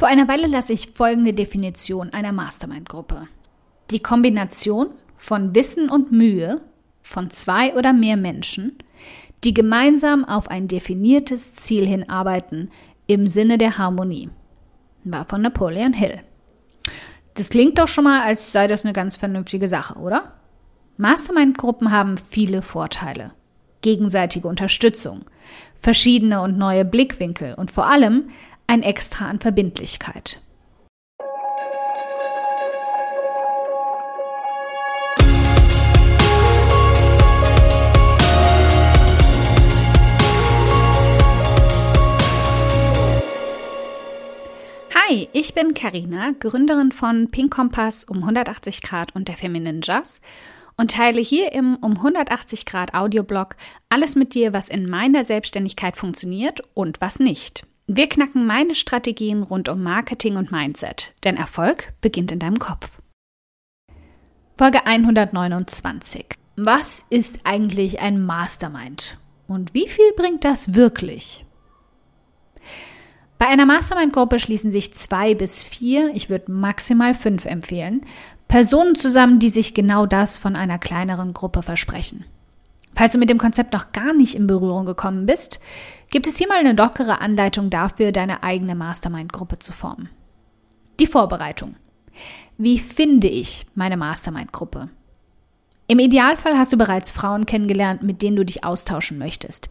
Vor einer Weile lasse ich folgende Definition einer Mastermind-Gruppe. Die Kombination von Wissen und Mühe von zwei oder mehr Menschen, die gemeinsam auf ein definiertes Ziel hinarbeiten im Sinne der Harmonie. War von Napoleon Hill. Das klingt doch schon mal, als sei das eine ganz vernünftige Sache, oder? Mastermind-Gruppen haben viele Vorteile. Gegenseitige Unterstützung, verschiedene und neue Blickwinkel und vor allem ein Extra an Verbindlichkeit. Hi, ich bin Karina, Gründerin von Pink Kompass um 180 Grad und der Feminine Jazz und teile hier im um 180 Grad Audioblog alles mit dir, was in meiner Selbstständigkeit funktioniert und was nicht. Wir knacken meine Strategien rund um Marketing und Mindset, denn Erfolg beginnt in deinem Kopf. Folge 129. Was ist eigentlich ein Mastermind? Und wie viel bringt das wirklich? Bei einer Mastermind-Gruppe schließen sich zwei bis vier, ich würde maximal fünf empfehlen, Personen zusammen, die sich genau das von einer kleineren Gruppe versprechen. Falls du mit dem Konzept noch gar nicht in Berührung gekommen bist, gibt es hier mal eine lockere Anleitung dafür, deine eigene Mastermind-Gruppe zu formen. Die Vorbereitung. Wie finde ich meine Mastermind-Gruppe? Im Idealfall hast du bereits Frauen kennengelernt, mit denen du dich austauschen möchtest,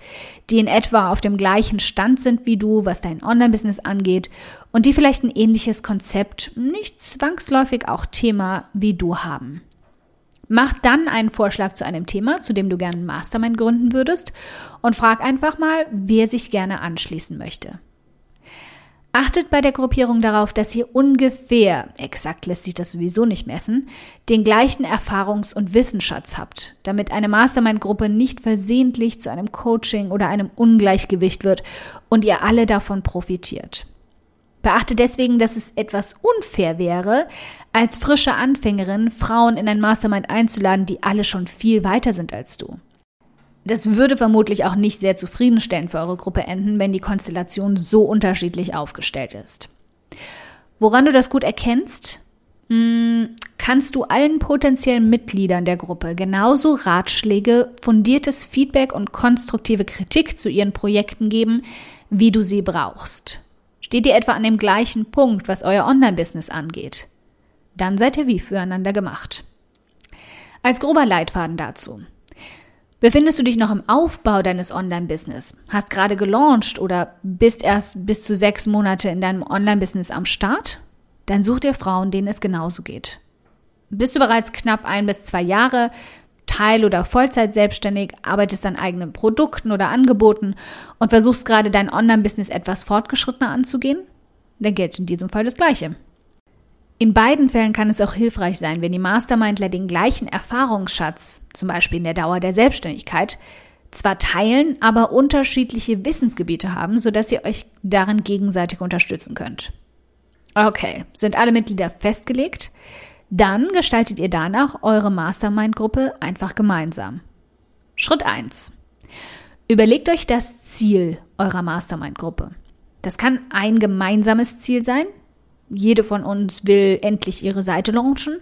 die in etwa auf dem gleichen Stand sind wie du, was dein Online-Business angeht und die vielleicht ein ähnliches Konzept, nicht zwangsläufig auch Thema wie du haben. Mach dann einen Vorschlag zu einem Thema, zu dem du gerne ein Mastermind gründen würdest und frag einfach mal, wer sich gerne anschließen möchte. Achtet bei der Gruppierung darauf, dass ihr ungefähr, exakt lässt sich das sowieso nicht messen, den gleichen Erfahrungs- und Wissensschatz habt, damit eine Mastermind-Gruppe nicht versehentlich zu einem Coaching oder einem Ungleichgewicht wird und ihr alle davon profitiert. Beachte deswegen, dass es etwas unfair wäre, als frische Anfängerin Frauen in ein Mastermind einzuladen, die alle schon viel weiter sind als du. Das würde vermutlich auch nicht sehr zufriedenstellend für eure Gruppe enden, wenn die Konstellation so unterschiedlich aufgestellt ist. Woran du das gut erkennst, hm, kannst du allen potenziellen Mitgliedern der Gruppe genauso Ratschläge, fundiertes Feedback und konstruktive Kritik zu ihren Projekten geben, wie du sie brauchst. Steht ihr etwa an dem gleichen Punkt, was euer Online-Business angeht? Dann seid ihr wie füreinander gemacht. Als grober Leitfaden dazu. Befindest du dich noch im Aufbau deines Online-Business, hast gerade gelauncht oder bist erst bis zu sechs Monate in deinem Online-Business am Start? Dann such dir Frauen, denen es genauso geht. Bist du bereits knapp ein bis zwei Jahre Teil- oder Vollzeit selbstständig, arbeitest an eigenen Produkten oder Angeboten und versuchst gerade dein Online-Business etwas fortgeschrittener anzugehen? Dann gilt in diesem Fall das Gleiche. In beiden Fällen kann es auch hilfreich sein, wenn die Mastermindler den gleichen Erfahrungsschatz, zum Beispiel in der Dauer der Selbstständigkeit, zwar teilen, aber unterschiedliche Wissensgebiete haben, sodass ihr euch darin gegenseitig unterstützen könnt. Okay, sind alle Mitglieder festgelegt? Dann gestaltet ihr danach eure Mastermind-Gruppe einfach gemeinsam. Schritt 1. Überlegt euch das Ziel eurer Mastermind-Gruppe. Das kann ein gemeinsames Ziel sein, jede von uns will endlich ihre Seite launchen.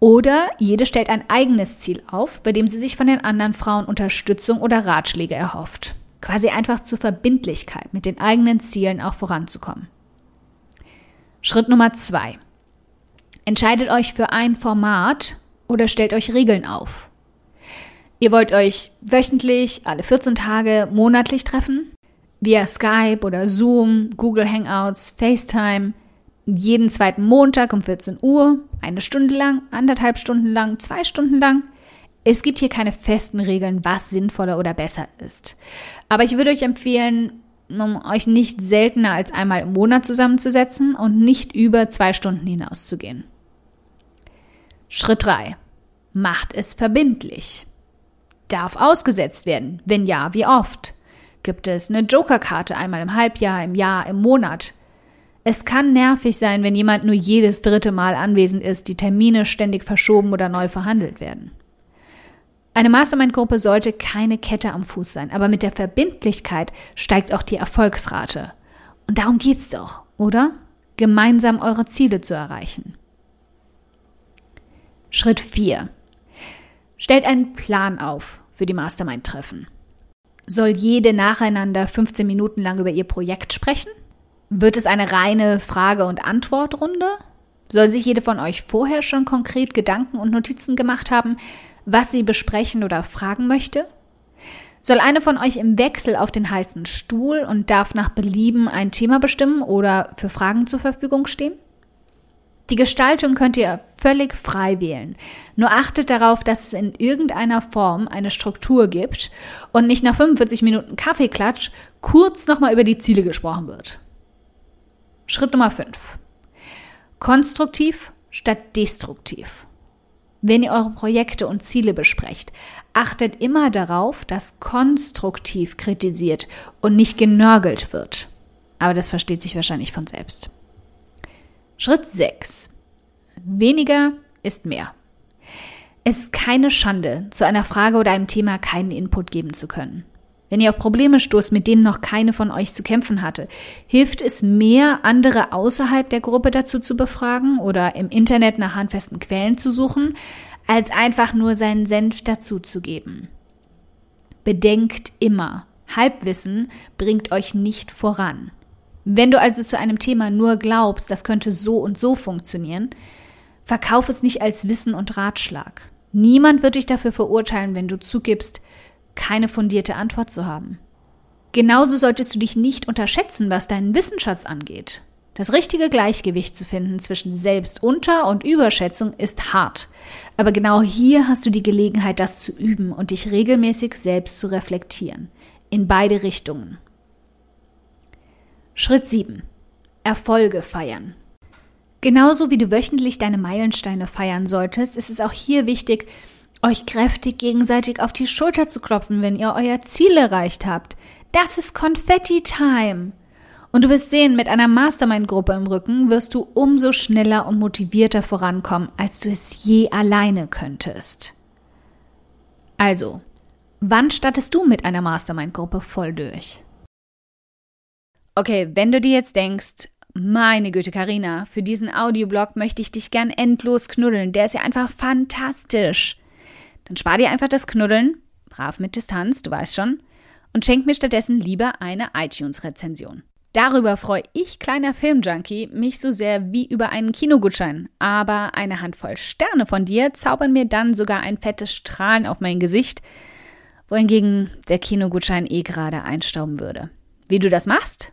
Oder jede stellt ein eigenes Ziel auf, bei dem sie sich von den anderen Frauen Unterstützung oder Ratschläge erhofft. Quasi einfach zur Verbindlichkeit, mit den eigenen Zielen auch voranzukommen. Schritt Nummer zwei. Entscheidet euch für ein Format oder stellt euch Regeln auf. Ihr wollt euch wöchentlich, alle 14 Tage, monatlich treffen? Via Skype oder Zoom, Google Hangouts, FaceTime – jeden zweiten Montag um 14 Uhr, eine Stunde lang, anderthalb Stunden lang, zwei Stunden lang. Es gibt hier keine festen Regeln, was sinnvoller oder besser ist. Aber ich würde euch empfehlen, um euch nicht seltener als einmal im Monat zusammenzusetzen und nicht über zwei Stunden hinauszugehen. Schritt 3. Macht es verbindlich. Darf ausgesetzt werden? Wenn ja, wie oft? Gibt es eine Jokerkarte einmal im Halbjahr, im Jahr, im Monat? Es kann nervig sein, wenn jemand nur jedes dritte Mal anwesend ist, die Termine ständig verschoben oder neu verhandelt werden. Eine Mastermind-Gruppe sollte keine Kette am Fuß sein, aber mit der Verbindlichkeit steigt auch die Erfolgsrate. Und darum geht's doch, oder? gemeinsam eure Ziele zu erreichen. Schritt 4. Stellt einen Plan auf für die Mastermind-Treffen. Soll jede nacheinander 15 Minuten lang über ihr Projekt sprechen? Wird es eine reine Frage- und Antwortrunde? Soll sich jede von euch vorher schon konkret Gedanken und Notizen gemacht haben, was sie besprechen oder fragen möchte? Soll eine von euch im Wechsel auf den heißen Stuhl und darf nach Belieben ein Thema bestimmen oder für Fragen zur Verfügung stehen? Die Gestaltung könnt ihr völlig frei wählen. Nur achtet darauf, dass es in irgendeiner Form eine Struktur gibt und nicht nach 45 Minuten Kaffeeklatsch kurz nochmal über die Ziele gesprochen wird. Schritt Nummer 5. Konstruktiv statt destruktiv. Wenn ihr eure Projekte und Ziele besprecht, achtet immer darauf, dass konstruktiv kritisiert und nicht genörgelt wird. Aber das versteht sich wahrscheinlich von selbst. Schritt 6. Weniger ist mehr. Es ist keine Schande, zu einer Frage oder einem Thema keinen Input geben zu können. Wenn ihr auf Probleme stoßt, mit denen noch keine von euch zu kämpfen hatte, hilft es mehr, andere außerhalb der Gruppe dazu zu befragen oder im Internet nach handfesten Quellen zu suchen, als einfach nur seinen Senf dazuzugeben. Bedenkt immer, Halbwissen bringt euch nicht voran. Wenn du also zu einem Thema nur glaubst, das könnte so und so funktionieren, verkauf es nicht als Wissen und Ratschlag. Niemand wird dich dafür verurteilen, wenn du zugibst, keine fundierte Antwort zu haben. Genauso solltest du dich nicht unterschätzen, was deinen Wissensschatz angeht. Das richtige Gleichgewicht zu finden zwischen Selbstunter- und Überschätzung ist hart. Aber genau hier hast du die Gelegenheit, das zu üben und dich regelmäßig selbst zu reflektieren. In beide Richtungen. Schritt 7. Erfolge feiern. Genauso wie du wöchentlich deine Meilensteine feiern solltest, ist es auch hier wichtig, euch kräftig gegenseitig auf die Schulter zu klopfen, wenn ihr euer Ziel erreicht habt. Das ist Konfetti-Time. Und du wirst sehen, mit einer Mastermind-Gruppe im Rücken wirst du umso schneller und motivierter vorankommen, als du es je alleine könntest. Also, wann startest du mit einer Mastermind-Gruppe voll durch? Okay, wenn du dir jetzt denkst, meine Güte, Karina, für diesen Audioblog möchte ich dich gern endlos knuddeln. Der ist ja einfach fantastisch. Dann spar dir einfach das Knuddeln, brav mit Distanz, du weißt schon, und schenk mir stattdessen lieber eine iTunes-Rezension. Darüber freue ich, kleiner Filmjunkie, mich so sehr wie über einen Kinogutschein. Aber eine Handvoll Sterne von dir zaubern mir dann sogar ein fettes Strahlen auf mein Gesicht, wohingegen der Kinogutschein eh gerade einstauben würde. Wie du das machst?